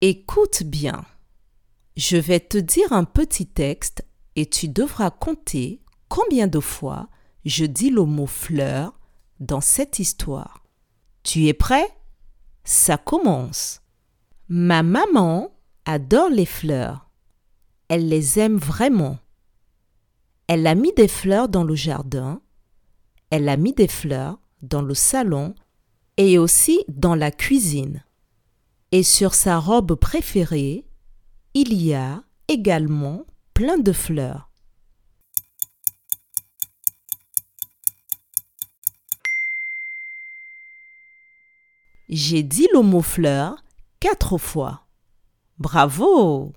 Écoute bien. Je vais te dire un petit texte et tu devras compter combien de fois je dis le mot fleur dans cette histoire. Tu es prêt? Ça commence. Ma maman adore les fleurs. Elle les aime vraiment. Elle a mis des fleurs dans le jardin. Elle a mis des fleurs dans le salon et aussi dans la cuisine. Et sur sa robe préférée, il y a également plein de fleurs. J'ai dit le mot fleur quatre fois. Bravo